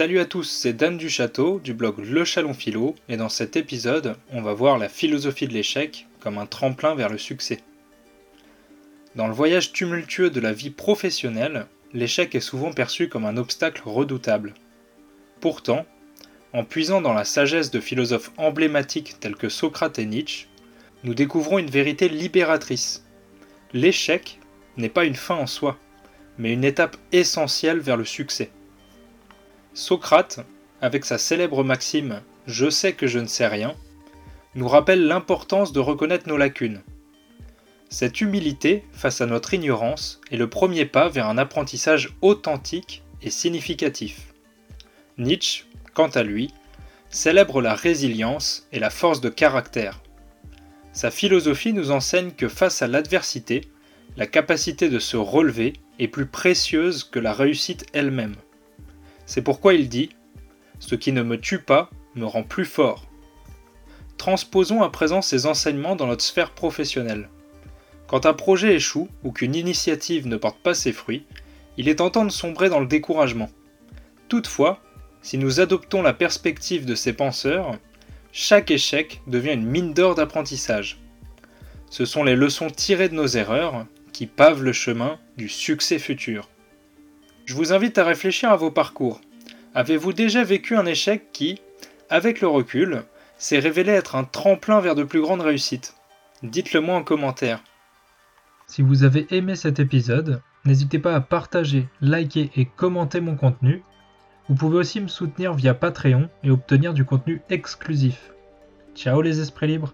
Salut à tous, c'est Dan du Château du blog Le Chalon Philo et dans cet épisode, on va voir la philosophie de l'échec comme un tremplin vers le succès. Dans le voyage tumultueux de la vie professionnelle, l'échec est souvent perçu comme un obstacle redoutable. Pourtant, en puisant dans la sagesse de philosophes emblématiques tels que Socrate et Nietzsche, nous découvrons une vérité libératrice. L'échec n'est pas une fin en soi, mais une étape essentielle vers le succès. Socrate, avec sa célèbre maxime Je sais que je ne sais rien, nous rappelle l'importance de reconnaître nos lacunes. Cette humilité face à notre ignorance est le premier pas vers un apprentissage authentique et significatif. Nietzsche, quant à lui, célèbre la résilience et la force de caractère. Sa philosophie nous enseigne que face à l'adversité, la capacité de se relever est plus précieuse que la réussite elle-même. C'est pourquoi il dit ⁇ Ce qui ne me tue pas me rend plus fort ⁇ Transposons à présent ces enseignements dans notre sphère professionnelle. Quand un projet échoue ou qu'une initiative ne porte pas ses fruits, il est tentant de sombrer dans le découragement. Toutefois, si nous adoptons la perspective de ces penseurs, chaque échec devient une mine d'or d'apprentissage. Ce sont les leçons tirées de nos erreurs qui pavent le chemin du succès futur. Je vous invite à réfléchir à vos parcours. Avez-vous déjà vécu un échec qui, avec le recul, s'est révélé être un tremplin vers de plus grandes réussites? Dites-le moi en commentaire. Si vous avez aimé cet épisode, n'hésitez pas à partager, liker et commenter mon contenu. Vous pouvez aussi me soutenir via Patreon et obtenir du contenu exclusif. Ciao les esprits libres